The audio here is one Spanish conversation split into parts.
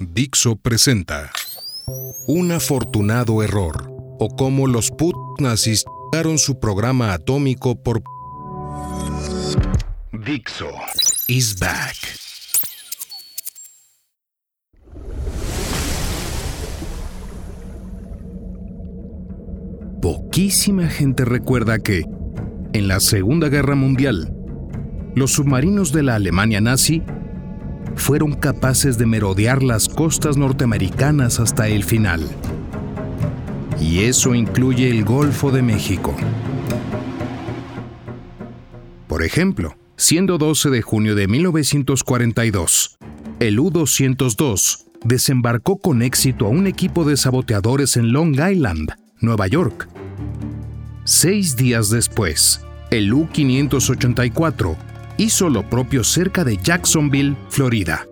Dixo presenta Un afortunado error o cómo los put nazis su programa atómico por Dixo is back. Poquísima gente recuerda que, en la Segunda Guerra Mundial, los submarinos de la Alemania nazi fueron capaces de merodear las costas norteamericanas hasta el final. Y eso incluye el Golfo de México. Por ejemplo, siendo 12 de junio de 1942, el U-202 desembarcó con éxito a un equipo de saboteadores en Long Island, Nueva York. Seis días después, el U-584 hizo lo propio cerca de Jacksonville, Florida.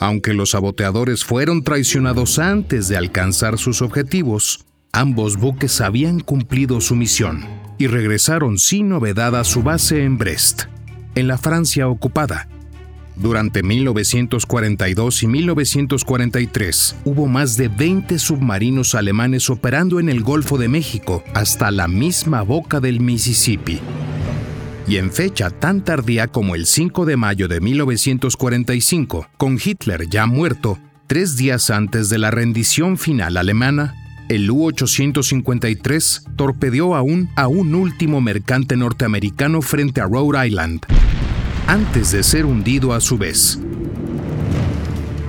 Aunque los saboteadores fueron traicionados antes de alcanzar sus objetivos, ambos buques habían cumplido su misión y regresaron sin novedad a su base en Brest, en la Francia ocupada. Durante 1942 y 1943 hubo más de 20 submarinos alemanes operando en el Golfo de México hasta la misma boca del Mississippi y en fecha tan tardía como el 5 de mayo de 1945, con Hitler ya muerto, tres días antes de la rendición final alemana, el U-853 torpedeó aún a un último mercante norteamericano frente a Rhode Island, antes de ser hundido a su vez.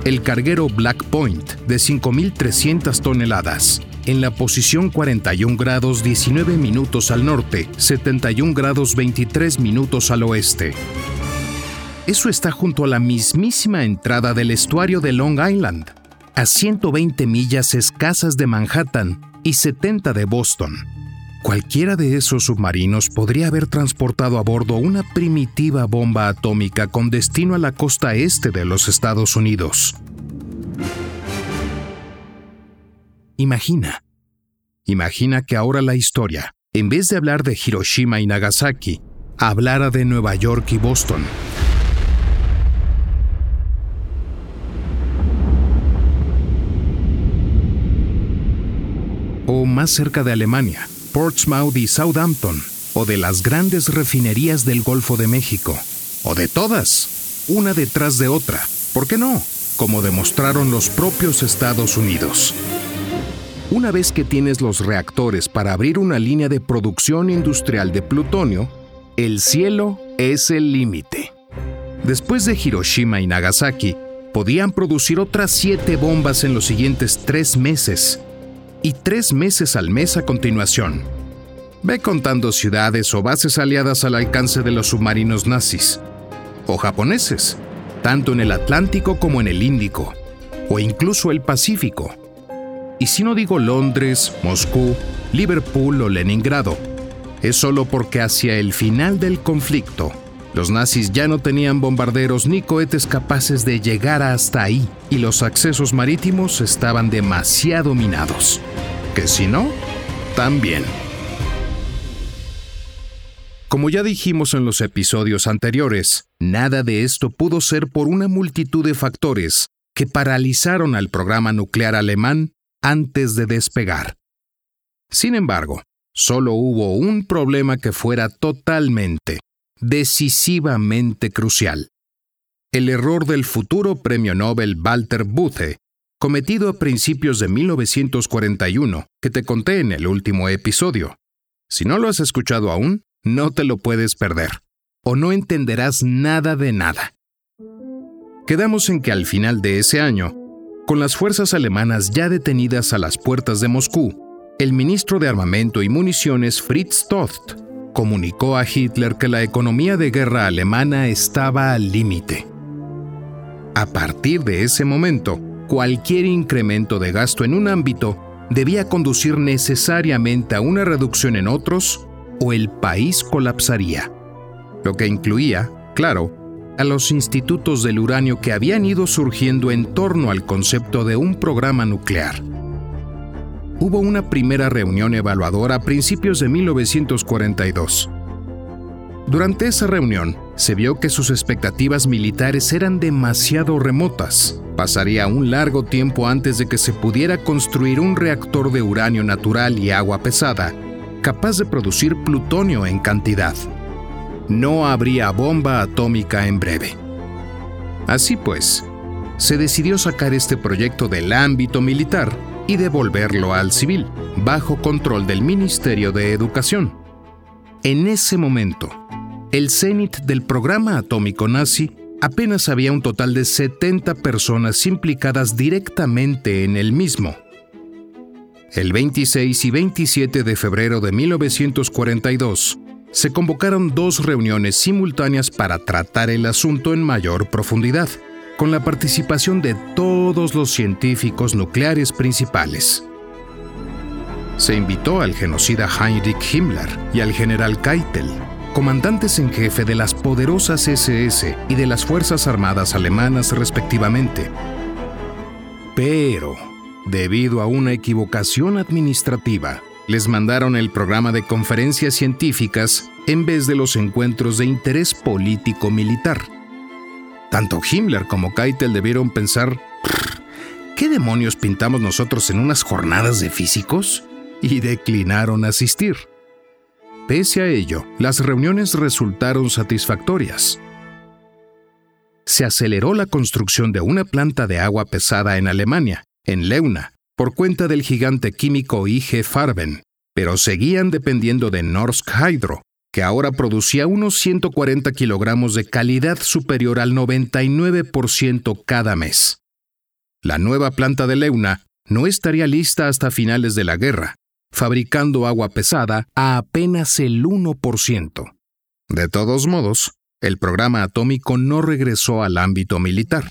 El carguero Black Point, de 5.300 toneladas, en la posición 41 grados 19 minutos al norte, 71 grados 23 minutos al oeste. Eso está junto a la mismísima entrada del estuario de Long Island, a 120 millas escasas de Manhattan y 70 de Boston. Cualquiera de esos submarinos podría haber transportado a bordo una primitiva bomba atómica con destino a la costa este de los Estados Unidos. Imagina. Imagina que ahora la historia, en vez de hablar de Hiroshima y Nagasaki, hablara de Nueva York y Boston. O más cerca de Alemania, Portsmouth y Southampton, o de las grandes refinerías del Golfo de México, o de todas, una detrás de otra, ¿por qué no? Como demostraron los propios Estados Unidos. Una vez que tienes los reactores para abrir una línea de producción industrial de plutonio, el cielo es el límite. Después de Hiroshima y Nagasaki, podían producir otras siete bombas en los siguientes tres meses y tres meses al mes a continuación. Ve contando ciudades o bases aliadas al alcance de los submarinos nazis o japoneses, tanto en el Atlántico como en el Índico, o incluso el Pacífico. Y si no digo Londres, Moscú, Liverpool o Leningrado, es solo porque hacia el final del conflicto, los nazis ya no tenían bombarderos ni cohetes capaces de llegar hasta ahí y los accesos marítimos estaban demasiado minados. Que si no, también. Como ya dijimos en los episodios anteriores, nada de esto pudo ser por una multitud de factores que paralizaron al programa nuclear alemán antes de despegar. Sin embargo, solo hubo un problema que fuera totalmente, decisivamente crucial. El error del futuro premio Nobel Walter Buthe, cometido a principios de 1941, que te conté en el último episodio. Si no lo has escuchado aún, no te lo puedes perder, o no entenderás nada de nada. Quedamos en que al final de ese año, con las fuerzas alemanas ya detenidas a las puertas de Moscú, el ministro de Armamento y Municiones Fritz Todt comunicó a Hitler que la economía de guerra alemana estaba al límite. A partir de ese momento, cualquier incremento de gasto en un ámbito debía conducir necesariamente a una reducción en otros o el país colapsaría, lo que incluía, claro, a los institutos del uranio que habían ido surgiendo en torno al concepto de un programa nuclear. Hubo una primera reunión evaluadora a principios de 1942. Durante esa reunión, se vio que sus expectativas militares eran demasiado remotas. Pasaría un largo tiempo antes de que se pudiera construir un reactor de uranio natural y agua pesada capaz de producir plutonio en cantidad. No habría bomba atómica en breve. Así pues, se decidió sacar este proyecto del ámbito militar y devolverlo al civil, bajo control del Ministerio de Educación. En ese momento, el cenit del programa atómico nazi apenas había un total de 70 personas implicadas directamente en el mismo. El 26 y 27 de febrero de 1942, se convocaron dos reuniones simultáneas para tratar el asunto en mayor profundidad con la participación de todos los científicos nucleares principales. Se invitó al genocida Heinrich Himmler y al general Keitel, comandantes en jefe de las poderosas SS y de las Fuerzas Armadas alemanas respectivamente. Pero, debido a una equivocación administrativa, les mandaron el programa de conferencias científicas en vez de los encuentros de interés político-militar tanto Himmler como Keitel debieron pensar, ¿qué demonios pintamos nosotros en unas jornadas de físicos? Y declinaron asistir. Pese a ello, las reuniones resultaron satisfactorias. Se aceleró la construcción de una planta de agua pesada en Alemania, en Leuna, por cuenta del gigante químico IG Farben, pero seguían dependiendo de Norsk Hydro, que ahora producía unos 140 kilogramos de calidad superior al 99% cada mes. La nueva planta de Leuna no estaría lista hasta finales de la guerra, fabricando agua pesada a apenas el 1%. De todos modos, el programa atómico no regresó al ámbito militar.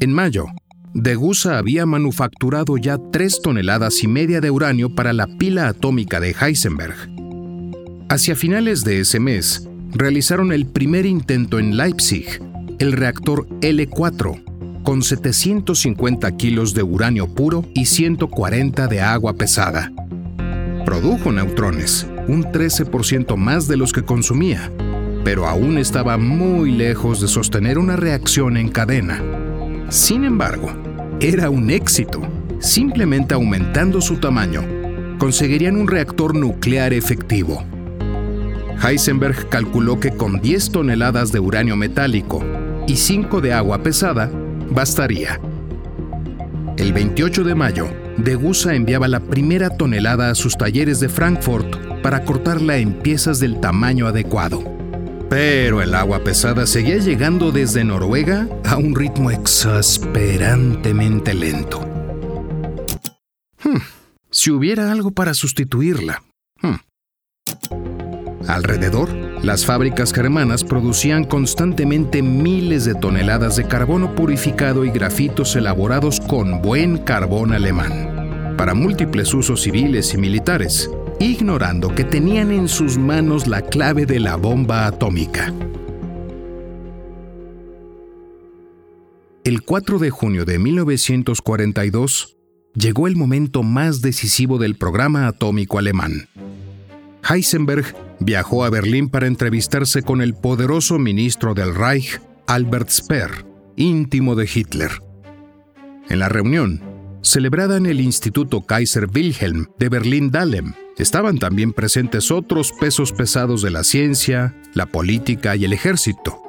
En mayo, Degusa había manufacturado ya 3 toneladas y media de uranio para la pila atómica de Heisenberg, Hacia finales de ese mes, realizaron el primer intento en Leipzig, el reactor L4, con 750 kilos de uranio puro y 140 de agua pesada. Produjo neutrones, un 13% más de los que consumía, pero aún estaba muy lejos de sostener una reacción en cadena. Sin embargo, era un éxito. Simplemente aumentando su tamaño, conseguirían un reactor nuclear efectivo. Heisenberg calculó que con 10 toneladas de uranio metálico y 5 de agua pesada, bastaría. El 28 de mayo, Degusa enviaba la primera tonelada a sus talleres de Frankfurt para cortarla en piezas del tamaño adecuado. Pero el agua pesada seguía llegando desde Noruega a un ritmo exasperantemente lento. Hmm, si hubiera algo para sustituirla. Alrededor, las fábricas germanas producían constantemente miles de toneladas de carbono purificado y grafitos elaborados con buen carbón alemán, para múltiples usos civiles y militares, ignorando que tenían en sus manos la clave de la bomba atómica. El 4 de junio de 1942 llegó el momento más decisivo del programa atómico alemán. Heisenberg viajó a Berlín para entrevistarse con el poderoso ministro del Reich, Albert Speer, íntimo de Hitler. En la reunión, celebrada en el Instituto Kaiser Wilhelm de Berlín-Dahlem, estaban también presentes otros pesos pesados de la ciencia, la política y el ejército.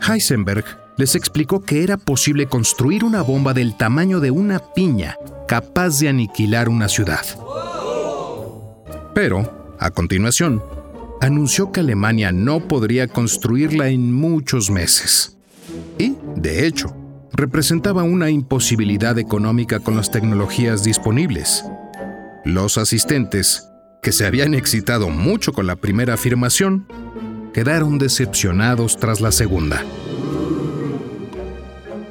Heisenberg les explicó que era posible construir una bomba del tamaño de una piña capaz de aniquilar una ciudad. Pero, a continuación, anunció que Alemania no podría construirla en muchos meses. Y, de hecho, representaba una imposibilidad económica con las tecnologías disponibles. Los asistentes, que se habían excitado mucho con la primera afirmación, quedaron decepcionados tras la segunda.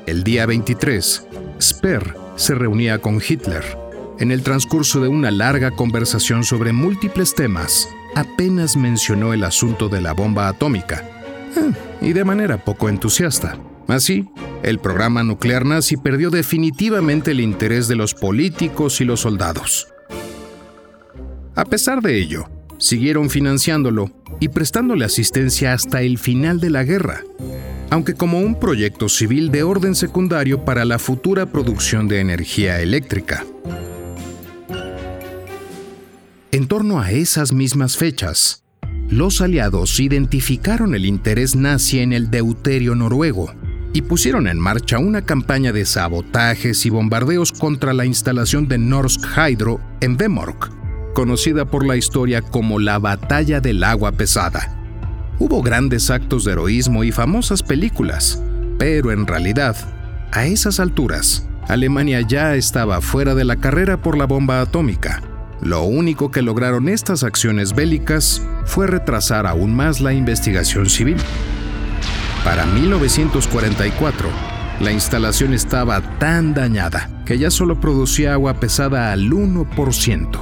El día 23, Speer se reunía con Hitler en el transcurso de una larga conversación sobre múltiples temas, apenas mencionó el asunto de la bomba atómica, eh, y de manera poco entusiasta. Así, el programa nuclear nazi perdió definitivamente el interés de los políticos y los soldados. A pesar de ello, Siguieron financiándolo y prestándole asistencia hasta el final de la guerra, aunque como un proyecto civil de orden secundario para la futura producción de energía eléctrica. En torno a esas mismas fechas, los aliados identificaron el interés nazi en el deuterio noruego y pusieron en marcha una campaña de sabotajes y bombardeos contra la instalación de Norsk Hydro en Vemork, conocida por la historia como la Batalla del Agua Pesada. Hubo grandes actos de heroísmo y famosas películas, pero en realidad, a esas alturas, Alemania ya estaba fuera de la carrera por la bomba atómica. Lo único que lograron estas acciones bélicas fue retrasar aún más la investigación civil. Para 1944, la instalación estaba tan dañada que ya solo producía agua pesada al 1%.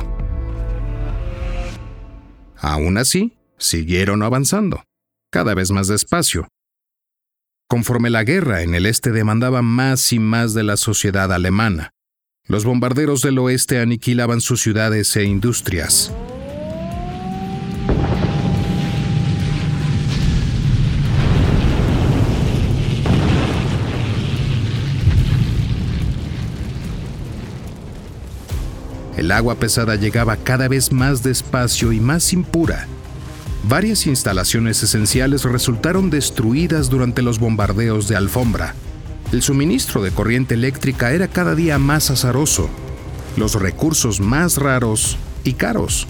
Aún así, siguieron avanzando cada vez más despacio. Conforme la guerra en el este demandaba más y más de la sociedad alemana, los bombarderos del oeste aniquilaban sus ciudades e industrias. El agua pesada llegaba cada vez más despacio y más impura varias instalaciones esenciales resultaron destruidas durante los bombardeos de alfombra. El suministro de corriente eléctrica era cada día más azaroso, los recursos más raros y caros.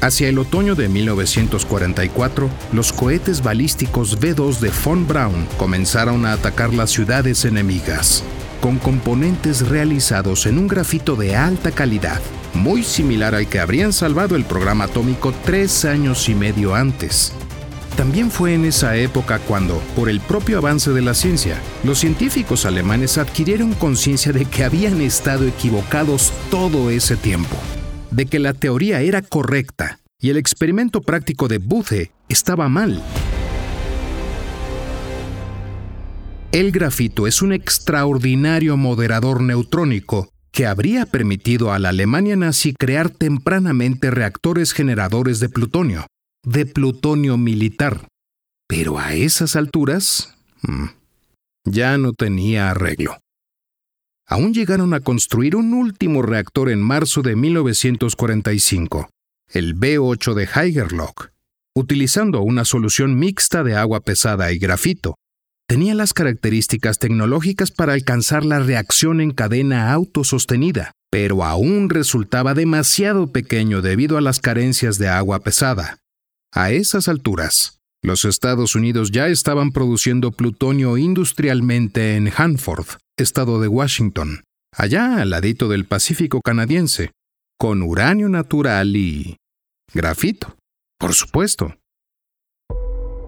Hacia el otoño de 1944, los cohetes balísticos V-2 de von Braun comenzaron a atacar las ciudades enemigas, con componentes realizados en un grafito de alta calidad muy similar al que habrían salvado el programa atómico tres años y medio antes. También fue en esa época cuando, por el propio avance de la ciencia, los científicos alemanes adquirieron conciencia de que habían estado equivocados todo ese tiempo, de que la teoría era correcta y el experimento práctico de Buthe estaba mal. El grafito es un extraordinario moderador neutrónico que habría permitido a la Alemania nazi crear tempranamente reactores generadores de plutonio, de plutonio militar. Pero a esas alturas, mm, ya no tenía arreglo. Aún llegaron a construir un último reactor en marzo de 1945, el B-8 de Heigerloch, utilizando una solución mixta de agua pesada y grafito, tenía las características tecnológicas para alcanzar la reacción en cadena autosostenida, pero aún resultaba demasiado pequeño debido a las carencias de agua pesada. A esas alturas, los Estados Unidos ya estaban produciendo plutonio industrialmente en Hanford, estado de Washington, allá al ladito del Pacífico canadiense, con uranio natural y... grafito, por supuesto.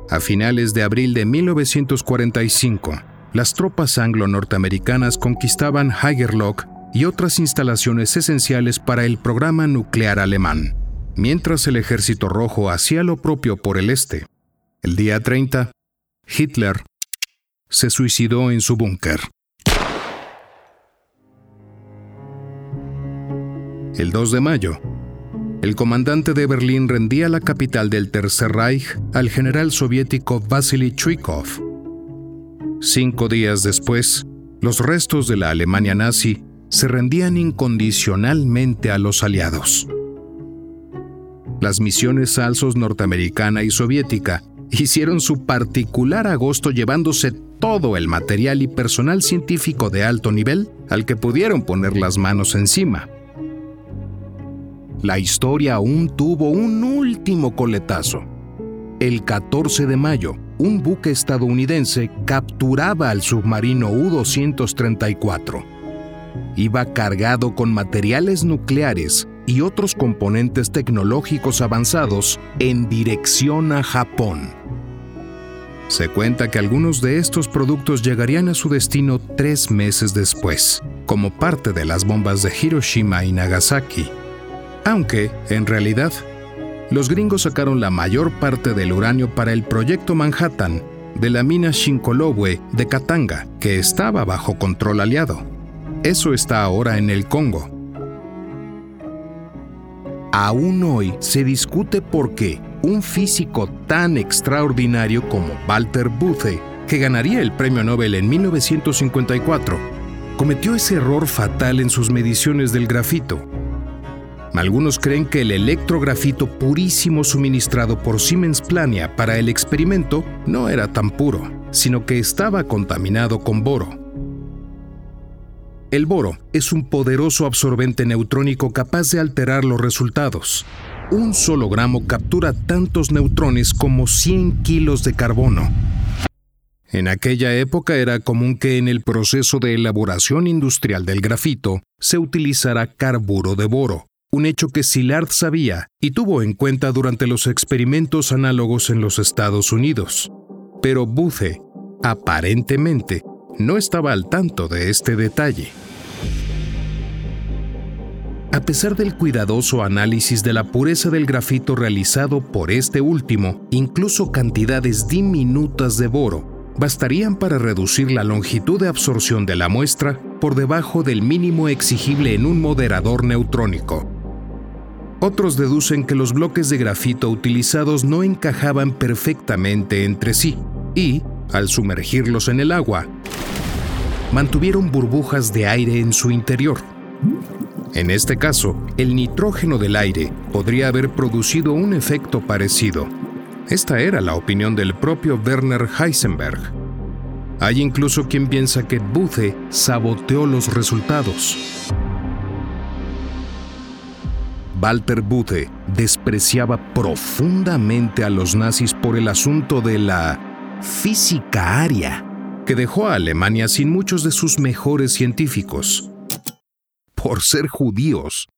A finales de abril de 1945, las tropas anglo-norteamericanas conquistaban Hagerlock y otras instalaciones esenciales para el programa nuclear alemán, mientras el Ejército Rojo hacía lo propio por el este. El día 30, Hitler se suicidó en su búnker. El 2 de mayo, el comandante de Berlín rendía la capital del Tercer Reich al general soviético Vasily Chuikov. Cinco días después, los restos de la Alemania nazi se rendían incondicionalmente a los aliados. Las misiones alzos norteamericana y soviética hicieron su particular agosto llevándose todo el material y personal científico de alto nivel al que pudieron poner las manos encima la historia aún tuvo un último coletazo. El 14 de mayo, un buque estadounidense capturaba al submarino U-234. Iba cargado con materiales nucleares y otros componentes tecnológicos avanzados en dirección a Japón. Se cuenta que algunos de estos productos llegarían a su destino tres meses después, como parte de las bombas de Hiroshima y Nagasaki. Aunque, en realidad, los gringos sacaron la mayor parte del uranio para el proyecto Manhattan de la mina Shinkolowe de Katanga, que estaba bajo control aliado. Eso está ahora en el Congo. Aún hoy se discute por qué un físico tan extraordinario como Walter Buthe, que ganaría el premio Nobel en 1954, cometió ese error fatal en sus mediciones del grafito. Algunos creen que el electrografito purísimo suministrado por Siemens Plania para el experimento no era tan puro, sino que estaba contaminado con boro. El boro es un poderoso absorbente neutrónico capaz de alterar los resultados. Un solo gramo captura tantos neutrones como 100 kilos de carbono. En aquella época era común que en el proceso de elaboración industrial del grafito se utilizara carburo de boro, un hecho que Szilard sabía y tuvo en cuenta durante los experimentos análogos en los Estados Unidos. Pero Buthe, aparentemente, no estaba al tanto de este detalle. A pesar del cuidadoso análisis de la pureza del grafito realizado por este último, incluso cantidades diminutas de boro bastarían para reducir la longitud de absorción de la muestra por debajo del mínimo exigible en un moderador neutrónico. Otros deducen que los bloques de grafito utilizados no encajaban perfectamente entre sí y, al sumergirlos en el agua, mantuvieron burbujas de aire en su interior. En este caso, el nitrógeno del aire podría haber producido un efecto parecido. Esta era la opinión del propio Werner Heisenberg. Hay incluso quien piensa que Buthe saboteó los resultados. Walter Buthe despreciaba profundamente a los nazis por el asunto de la física aria que dejó a Alemania sin muchos de sus mejores científicos, por ser judíos,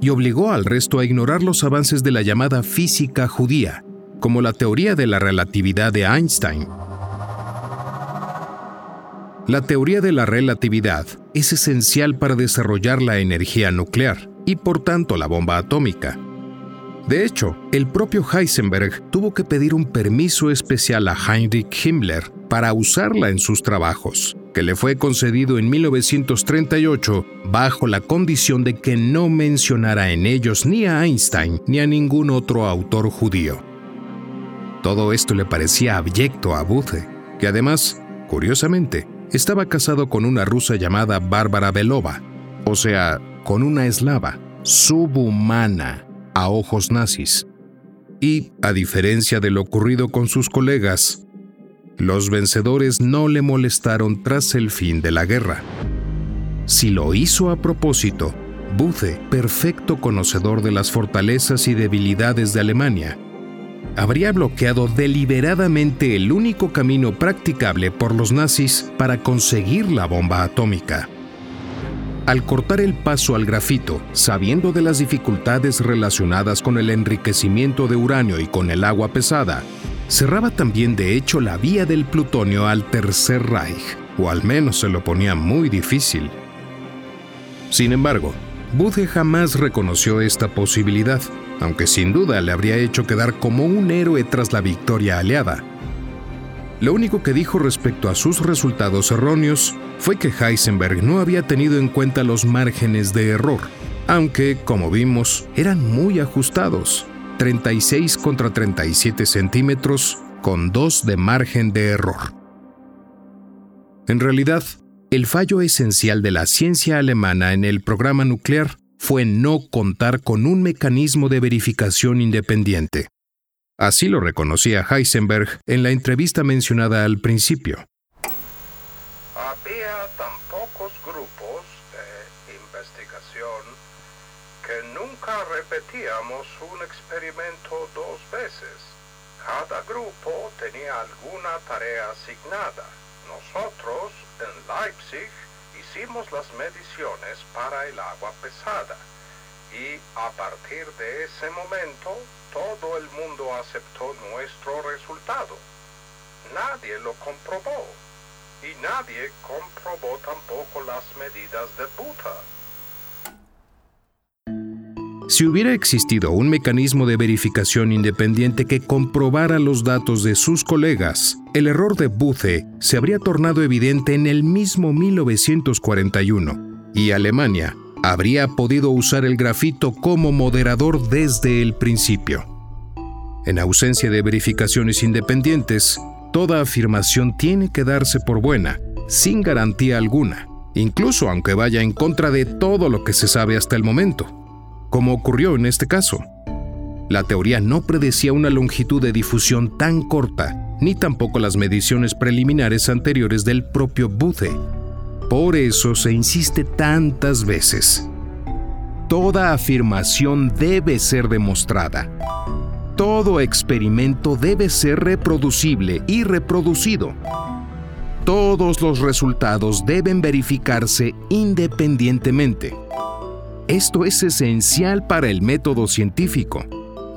y obligó al resto a ignorar los avances de la llamada física judía, como la teoría de la relatividad de Einstein. La teoría de la relatividad es esencial para desarrollar la energía nuclear y por tanto la bomba atómica. De hecho, el propio Heisenberg tuvo que pedir un permiso especial a Heinrich Himmler para usarla en sus trabajos, que le fue concedido en 1938 bajo la condición de que no mencionara en ellos ni a Einstein ni a ningún otro autor judío. Todo esto le parecía abyecto a Buthe, que además, curiosamente, estaba casado con una rusa llamada Bárbara Belova, o sea, con una eslava, subhumana a ojos nazis. Y, a diferencia de lo ocurrido con sus colegas, los vencedores no le molestaron tras el fin de la guerra. Si lo hizo a propósito, Buthe, perfecto conocedor de las fortalezas y debilidades de Alemania, habría bloqueado deliberadamente el único camino practicable por los nazis para conseguir la bomba atómica. Al cortar el paso al grafito, sabiendo de las dificultades relacionadas con el enriquecimiento de uranio y con el agua pesada, cerraba también de hecho la vía del plutonio al Tercer Reich, o al menos se lo ponía muy difícil. Sin embargo, Buthe jamás reconoció esta posibilidad, aunque sin duda le habría hecho quedar como un héroe tras la victoria aliada. Lo único que dijo respecto a sus resultados erróneos fue que Heisenberg no había tenido en cuenta los márgenes de error, aunque, como vimos, eran muy ajustados, 36 contra 37 centímetros con 2 de margen de error. En realidad, el fallo esencial de la ciencia alemana en el programa nuclear fue no contar con un mecanismo de verificación independiente. Así lo reconocía Heisenberg en la entrevista mencionada al principio. Había tan pocos grupos de investigación que nunca repetíamos un experimento dos veces. Cada grupo tenía alguna tarea asignada. Nosotros en Leipzig hicimos las mediciones para el agua pesada y a partir de ese momento todo el mundo aceptó nuestro resultado. Nadie lo comprobó y nadie comprobó tampoco las medidas de Buta. Si hubiera existido un mecanismo de verificación independiente que comprobara los datos de sus colegas, el error de Buthe se habría tornado evidente en el mismo 1941 y Alemania habría podido usar el grafito como moderador desde el principio. En ausencia de verificaciones independientes, toda afirmación tiene que darse por buena, sin garantía alguna, incluso aunque vaya en contra de todo lo que se sabe hasta el momento, como ocurrió en este caso. La teoría no predecía una longitud de difusión tan corta, ni tampoco las mediciones preliminares anteriores del propio Buthe. Por eso se insiste tantas veces. Toda afirmación debe ser demostrada. Todo experimento debe ser reproducible y reproducido. Todos los resultados deben verificarse independientemente. Esto es esencial para el método científico.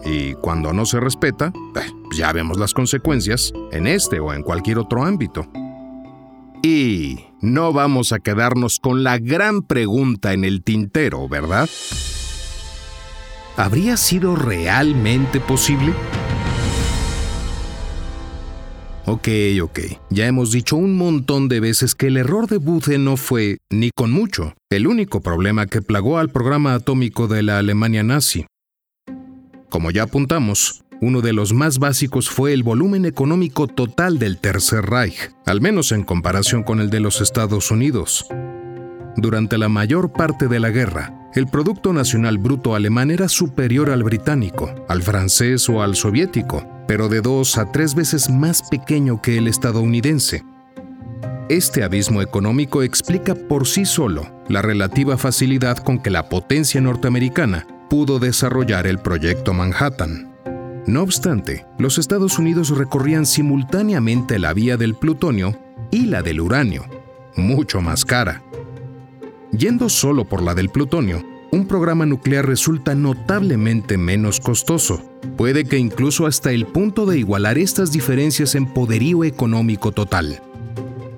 Y cuando no se respeta, eh, ya vemos las consecuencias en este o en cualquier otro ámbito. Y no vamos a quedarnos con la gran pregunta en el tintero, ¿verdad? ¿Habría sido realmente posible? Ok, ok. Ya hemos dicho un montón de veces que el error de Buthe no fue, ni con mucho, el único problema que plagó al programa atómico de la Alemania nazi. Como ya apuntamos, uno de los más básicos fue el volumen económico total del Tercer Reich, al menos en comparación con el de los Estados Unidos. Durante la mayor parte de la guerra, el Producto Nacional Bruto alemán era superior al británico, al francés o al soviético, pero de dos a tres veces más pequeño que el estadounidense. Este abismo económico explica por sí solo la relativa facilidad con que la potencia norteamericana pudo desarrollar el proyecto Manhattan. No obstante, los Estados Unidos recorrían simultáneamente la vía del plutonio y la del uranio, mucho más cara. Yendo solo por la del plutonio, un programa nuclear resulta notablemente menos costoso. Puede que incluso hasta el punto de igualar estas diferencias en poderío económico total.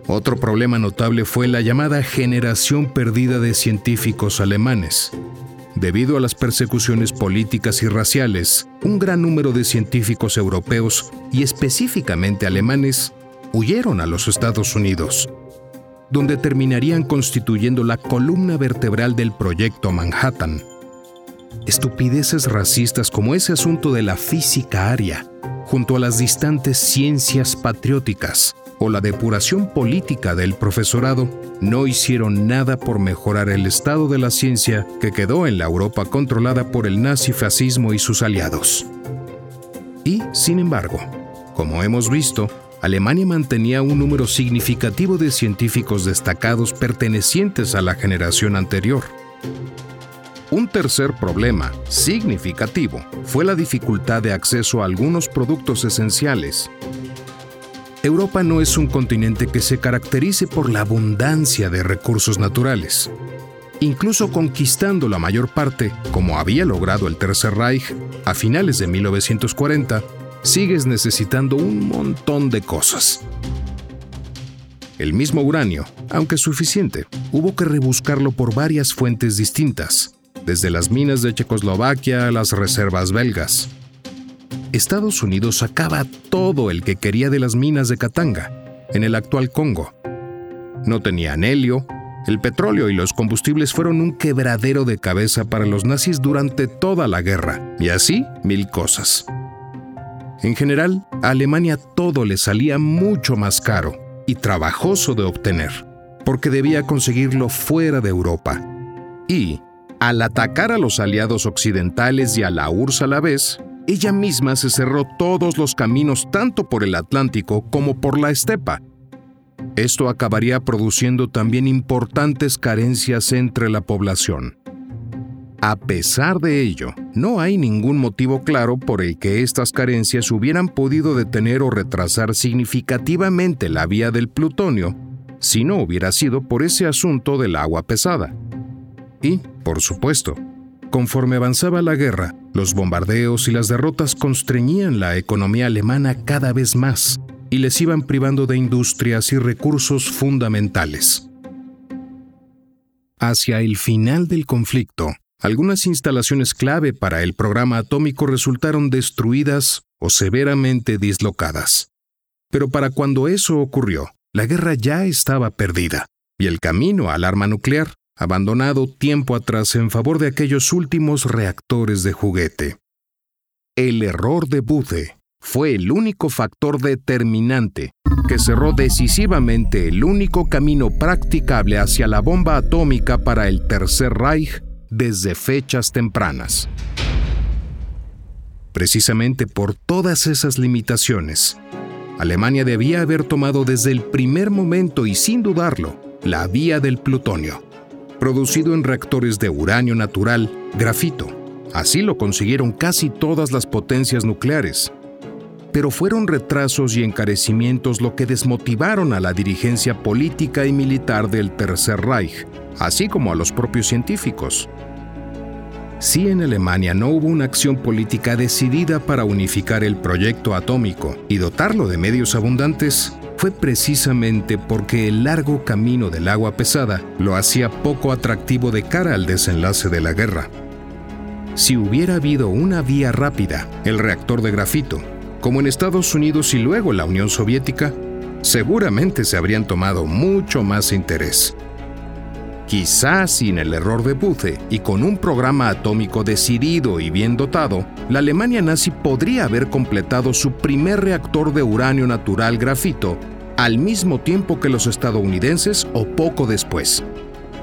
Otro problema notable fue la llamada generación perdida de científicos alemanes. Debido a las persecuciones políticas y raciales, un gran número de científicos europeos, y específicamente alemanes, huyeron a los Estados Unidos, donde terminarían constituyendo la columna vertebral del proyecto Manhattan. Estupideces racistas como ese asunto de la física aria, junto a las distantes ciencias patrióticas, o la depuración política del profesorado no hicieron nada por mejorar el estado de la ciencia que quedó en la Europa controlada por el nazifascismo y sus aliados. Y, sin embargo, como hemos visto, Alemania mantenía un número significativo de científicos destacados pertenecientes a la generación anterior. Un tercer problema significativo fue la dificultad de acceso a algunos productos esenciales, Europa no es un continente que se caracterice por la abundancia de recursos naturales. Incluso conquistando la mayor parte, como había logrado el Tercer Reich a finales de 1940, sigues necesitando un montón de cosas. El mismo uranio, aunque suficiente, hubo que rebuscarlo por varias fuentes distintas, desde las minas de Checoslovaquia a las reservas belgas. Estados Unidos sacaba todo el que quería de las minas de Katanga, en el actual Congo. No tenían helio, el petróleo y los combustibles fueron un quebradero de cabeza para los nazis durante toda la guerra, y así mil cosas. En general, a Alemania todo le salía mucho más caro y trabajoso de obtener, porque debía conseguirlo fuera de Europa. Y, al atacar a los aliados occidentales y a la URSS a la vez, ella misma se cerró todos los caminos tanto por el Atlántico como por la estepa. Esto acabaría produciendo también importantes carencias entre la población. A pesar de ello, no hay ningún motivo claro por el que estas carencias hubieran podido detener o retrasar significativamente la vía del plutonio si no hubiera sido por ese asunto del agua pesada. Y, por supuesto, Conforme avanzaba la guerra, los bombardeos y las derrotas constreñían la economía alemana cada vez más y les iban privando de industrias y recursos fundamentales. Hacia el final del conflicto, algunas instalaciones clave para el programa atómico resultaron destruidas o severamente dislocadas. Pero para cuando eso ocurrió, la guerra ya estaba perdida y el camino al arma nuclear abandonado tiempo atrás en favor de aquellos últimos reactores de juguete. El error de Buthe fue el único factor determinante que cerró decisivamente el único camino practicable hacia la bomba atómica para el Tercer Reich desde fechas tempranas. Precisamente por todas esas limitaciones, Alemania debía haber tomado desde el primer momento y sin dudarlo la vía del plutonio, producido en reactores de uranio natural, grafito. Así lo consiguieron casi todas las potencias nucleares. Pero fueron retrasos y encarecimientos lo que desmotivaron a la dirigencia política y militar del Tercer Reich, así como a los propios científicos. Si en Alemania no hubo una acción política decidida para unificar el proyecto atómico y dotarlo de medios abundantes, fue precisamente porque el largo camino del agua pesada lo hacía poco atractivo de cara al desenlace de la guerra. Si hubiera habido una vía rápida, el reactor de grafito, como en Estados Unidos y luego la Unión Soviética, seguramente se habrían tomado mucho más interés. Quizás sin el error de Buthe y con un programa atómico decidido y bien dotado, la Alemania nazi podría haber completado su primer reactor de uranio natural grafito al mismo tiempo que los estadounidenses o poco después.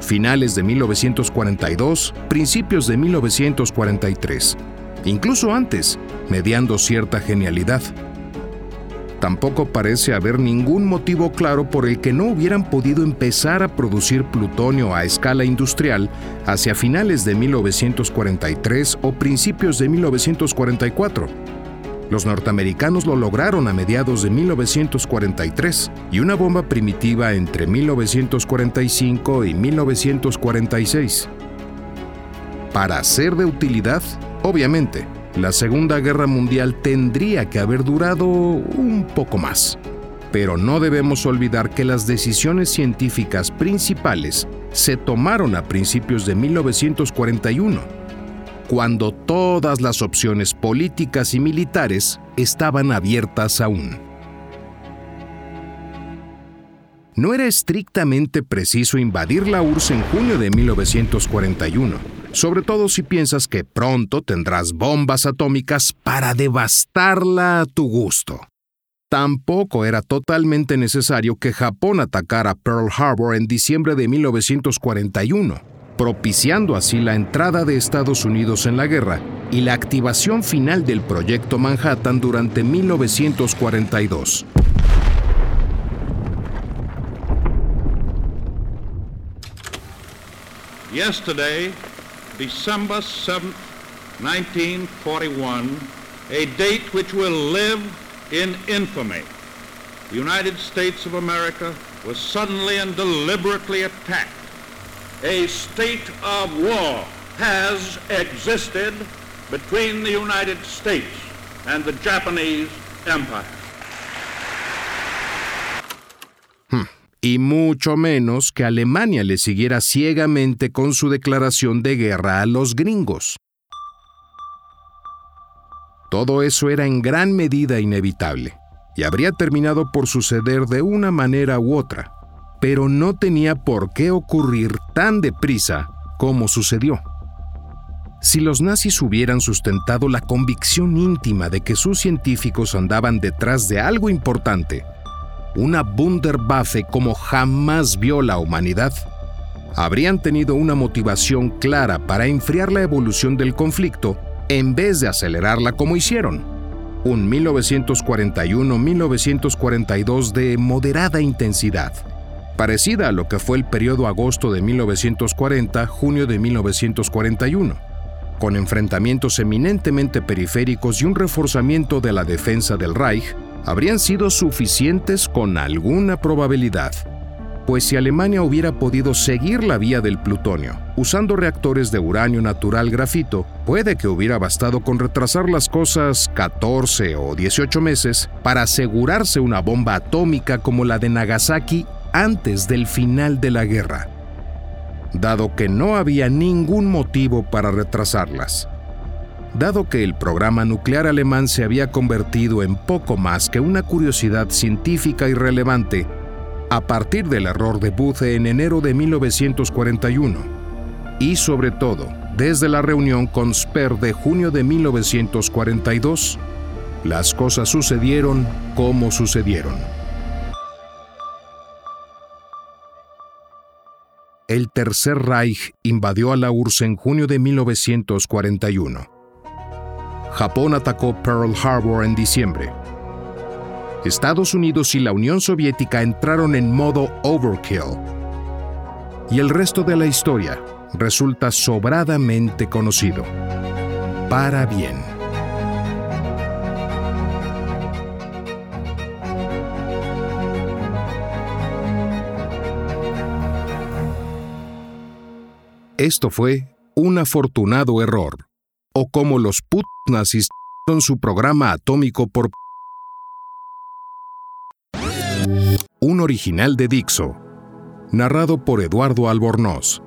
Finales de 1942, principios de 1943. Incluso antes, mediando cierta genialidad. Tampoco parece haber ningún motivo claro por el que no hubieran podido empezar a producir plutonio a escala industrial hacia finales de 1943 o principios de 1944. Los norteamericanos lo lograron a mediados de 1943 y una bomba primitiva entre 1945 y 1946. Para ser de utilidad, obviamente, la Segunda Guerra Mundial tendría que haber durado un poco más. Pero no debemos olvidar que las decisiones científicas principales se tomaron a principios de 1941, cuando todas las opciones políticas y militares estaban abiertas aún. No era estrictamente preciso invadir la URSS en junio de 1941 sobre todo si piensas que pronto tendrás bombas atómicas para devastarla a tu gusto. Tampoco era totalmente necesario que Japón atacara Pearl Harbor en diciembre de 1941, propiciando así la entrada de Estados Unidos en la guerra y la activación final del Proyecto Manhattan durante 1942. Yesterday, December 7, 1941, a date which will live in infamy. The United States of America was suddenly and deliberately attacked. A state of war has existed between the United States and the Japanese Empire. y mucho menos que Alemania le siguiera ciegamente con su declaración de guerra a los gringos. Todo eso era en gran medida inevitable y habría terminado por suceder de una manera u otra, pero no tenía por qué ocurrir tan deprisa como sucedió. Si los nazis hubieran sustentado la convicción íntima de que sus científicos andaban detrás de algo importante, una Wunderwaffe como jamás vio la humanidad, habrían tenido una motivación clara para enfriar la evolución del conflicto en vez de acelerarla como hicieron. Un 1941-1942 de moderada intensidad, parecida a lo que fue el periodo agosto de 1940-junio de 1941, con enfrentamientos eminentemente periféricos y un reforzamiento de la defensa del Reich habrían sido suficientes con alguna probabilidad, pues si Alemania hubiera podido seguir la vía del plutonio, usando reactores de uranio natural grafito, puede que hubiera bastado con retrasar las cosas 14 o 18 meses para asegurarse una bomba atómica como la de Nagasaki antes del final de la guerra, dado que no había ningún motivo para retrasarlas dado que el programa nuclear alemán se había convertido en poco más que una curiosidad científica irrelevante, a partir del error de Booth en enero de 1941 y sobre todo desde la reunión con Sper de junio de 1942, las cosas sucedieron como sucedieron. El Tercer Reich invadió a la URSS en junio de 1941. Japón atacó Pearl Harbor en diciembre. Estados Unidos y la Unión Soviética entraron en modo overkill. Y el resto de la historia resulta sobradamente conocido. Para bien. Esto fue un afortunado error, o como los put nazis su programa atómico por un original de Dixo, narrado por Eduardo Albornoz,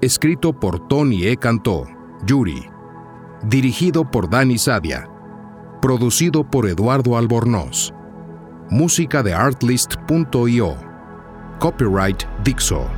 escrito por Tony E. Cantó, Yuri, dirigido por Dani Sadia, producido por Eduardo Albornoz, música de artlist.io, copyright Dixo.